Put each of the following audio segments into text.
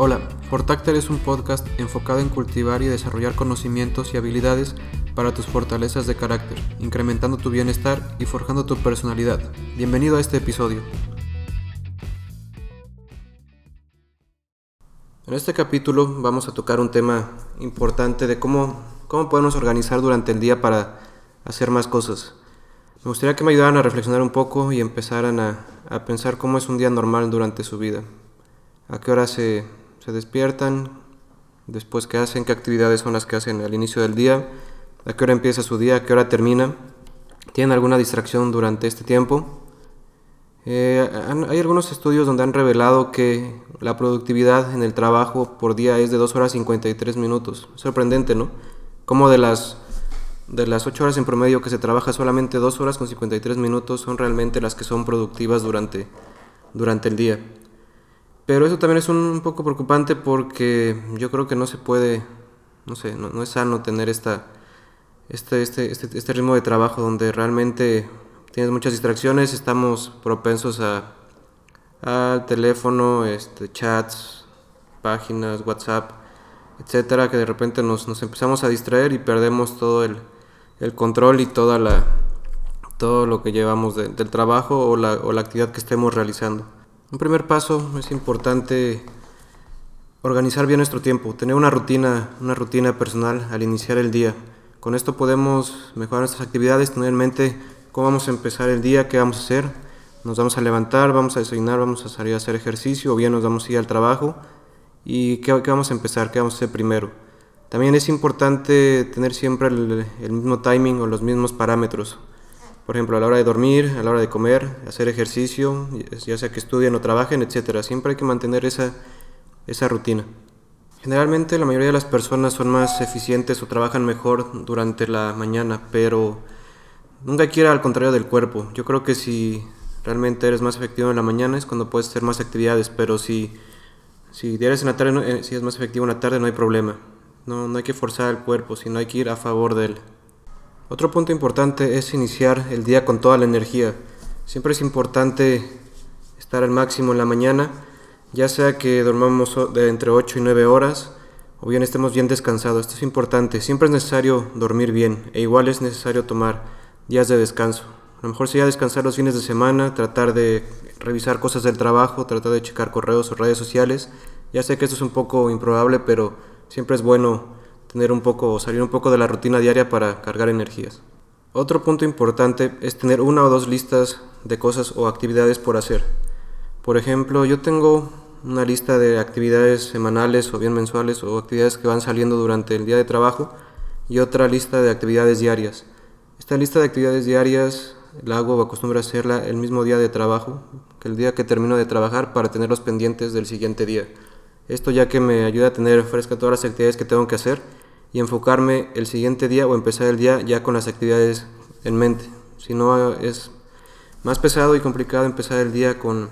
Hola, Portacter es un podcast enfocado en cultivar y desarrollar conocimientos y habilidades para tus fortalezas de carácter, incrementando tu bienestar y forjando tu personalidad. Bienvenido a este episodio. En este capítulo vamos a tocar un tema importante de cómo, cómo podemos organizar durante el día para hacer más cosas. Me gustaría que me ayudaran a reflexionar un poco y empezaran a, a pensar cómo es un día normal durante su vida. A qué hora se, se despiertan, después qué hacen, qué actividades son las que hacen al inicio del día, a qué hora empieza su día, a qué hora termina, tienen alguna distracción durante este tiempo. Eh, hay algunos estudios donde han revelado que la productividad en el trabajo por día es de 2 horas 53 minutos. Sorprendente, ¿no? Como de las, de las 8 horas en promedio que se trabaja solamente 2 horas con 53 minutos son realmente las que son productivas durante, durante el día. Pero eso también es un poco preocupante porque yo creo que no se puede, no sé, no, es sano tener esta, este, este, este, este, ritmo de trabajo donde realmente tienes muchas distracciones, estamos propensos a al teléfono, este, chats, páginas, WhatsApp, etcétera, que de repente nos, nos empezamos a distraer y perdemos todo el, el, control y toda la, todo lo que llevamos del trabajo o la, o la actividad que estemos realizando. Un primer paso es importante organizar bien nuestro tiempo, tener una rutina, una rutina personal al iniciar el día. Con esto podemos mejorar nuestras actividades, tener en mente cómo vamos a empezar el día, qué vamos a hacer. Nos vamos a levantar, vamos a desayunar, vamos a salir a hacer ejercicio o bien nos vamos a ir al trabajo. ¿Y qué, vamos a empezar? ¿Qué vamos a hacer primero? También es importante tener siempre el, el mismo timing o los mismos parámetros. Por ejemplo, a la hora de dormir, a la hora de comer, hacer ejercicio, ya sea que estudien o trabajen, etc. Siempre hay que mantener esa, esa rutina. Generalmente la mayoría de las personas son más eficientes o trabajan mejor durante la mañana, pero nunca ir al contrario del cuerpo. Yo creo que si realmente eres más efectivo en la mañana es cuando puedes hacer más actividades, pero si, si eres en la tarde, eh, si es más efectivo en la tarde no hay problema. No, no hay que forzar al cuerpo, sino hay que ir a favor de él. Otro punto importante es iniciar el día con toda la energía. Siempre es importante estar al máximo en la mañana, ya sea que dormamos de entre 8 y 9 horas o bien estemos bien descansados. Esto es importante. Siempre es necesario dormir bien e igual es necesario tomar días de descanso. A lo mejor sería descansar los fines de semana, tratar de revisar cosas del trabajo, tratar de checar correos o redes sociales. Ya sé que esto es un poco improbable, pero siempre es bueno tener un poco, salir un poco de la rutina diaria para cargar energías. Otro punto importante es tener una o dos listas de cosas o actividades por hacer. Por ejemplo, yo tengo una lista de actividades semanales o bien mensuales o actividades que van saliendo durante el día de trabajo y otra lista de actividades diarias. Esta lista de actividades diarias la hago o acostumbro a hacerla el mismo día de trabajo, que el día que termino de trabajar para tener los pendientes del siguiente día. Esto ya que me ayuda a tener fresca todas las actividades que tengo que hacer y enfocarme el siguiente día o empezar el día ya con las actividades en mente. Si no es más pesado y complicado empezar el día con,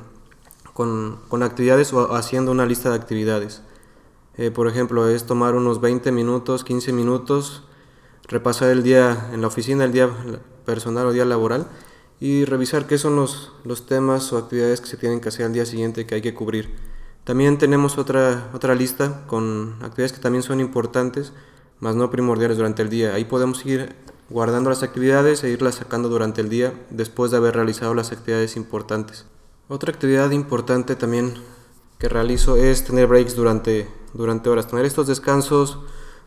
con, actividades o haciendo una lista de actividades. Eh, por ejemplo, es tomar unos 20 minutos, 15 minutos, repasar el día en la oficina, el día personal o día laboral y revisar qué son los, los temas o actividades que se tienen que hacer al día siguiente que hay que cubrir. También tenemos otra, otra lista con actividades que también son importantes, más no primordiales durante el día. Ahí podemos ir guardando las actividades e irlas sacando durante el día después de haber realizado las actividades importantes. Otra actividad importante también que realizo es tener breaks durante, durante horas, tener estos descansos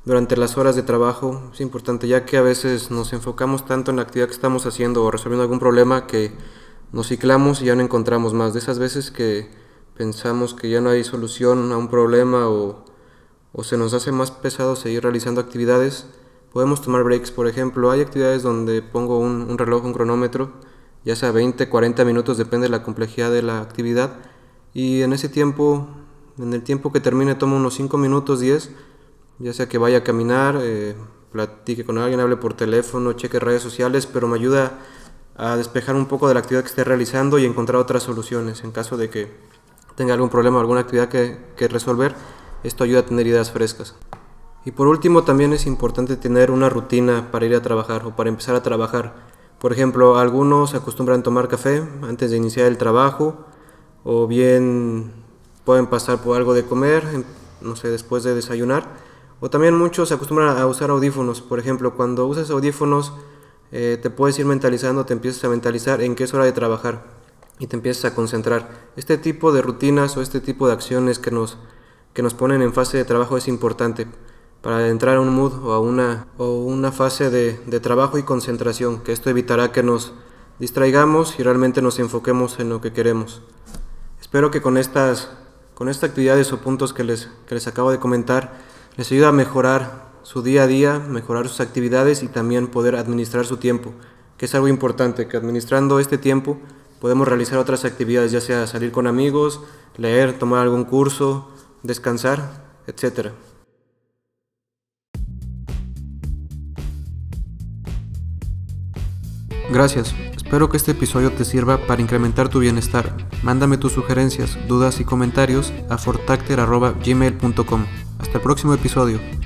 durante las horas de trabajo es importante ya que a veces nos enfocamos tanto en la actividad que estamos haciendo o resolviendo algún problema que nos ciclamos y ya no encontramos más. De esas veces que pensamos que ya no hay solución a un problema o o se nos hace más pesado seguir realizando actividades, podemos tomar breaks. Por ejemplo, hay actividades donde pongo un, reloj, un cronómetro, ya sea 20, 40 minutos, depende de la complejidad de la actividad. Y en ese tiempo, en el tiempo que termine, tomo unos 5 minutos, 10, ya sea que vaya a caminar, eh, platique con alguien, hable por teléfono, cheque redes sociales, pero me ayuda a despejar un poco de la actividad que esté realizando y encontrar otras soluciones en caso de que tenga algún problema alguna actividad que resolver esto ayuda a tener ideas frescas. Y por último, también es importante tener una rutina para ir a trabajar o para empezar a trabajar. Por ejemplo, algunos acostumbran tomar café antes de iniciar el trabajo o bien pueden pasar por algo de comer, no sé, después de desayunar. O también muchos se acostumbran a usar audífonos. Por ejemplo, cuando usas audífonos eh, te puedes ir mentalizando, te empiezas a mentalizar en qué es hora de trabajar y te empiezas a concentrar. Este tipo de rutinas o este tipo de acciones que nos, que nos ponen en fase de trabajo es importante para entrar a un mood o a una, o una fase de, de trabajo y concentración, que esto evitará que nos distraigamos y realmente nos enfoquemos en lo que queremos. Espero que con estas, con estas actividades o puntos que les, que les acabo de comentar les ayude a mejorar su día a día, mejorar sus actividades y también poder administrar su tiempo, que es algo importante, que administrando este tiempo podemos realizar otras actividades, ya sea salir con amigos, leer, tomar algún curso, descansar, etc. Gracias. Espero que este episodio te sirva para incrementar tu bienestar. Mándame tus sugerencias, dudas y comentarios a fortacter.gmail.com. Hasta el próximo episodio.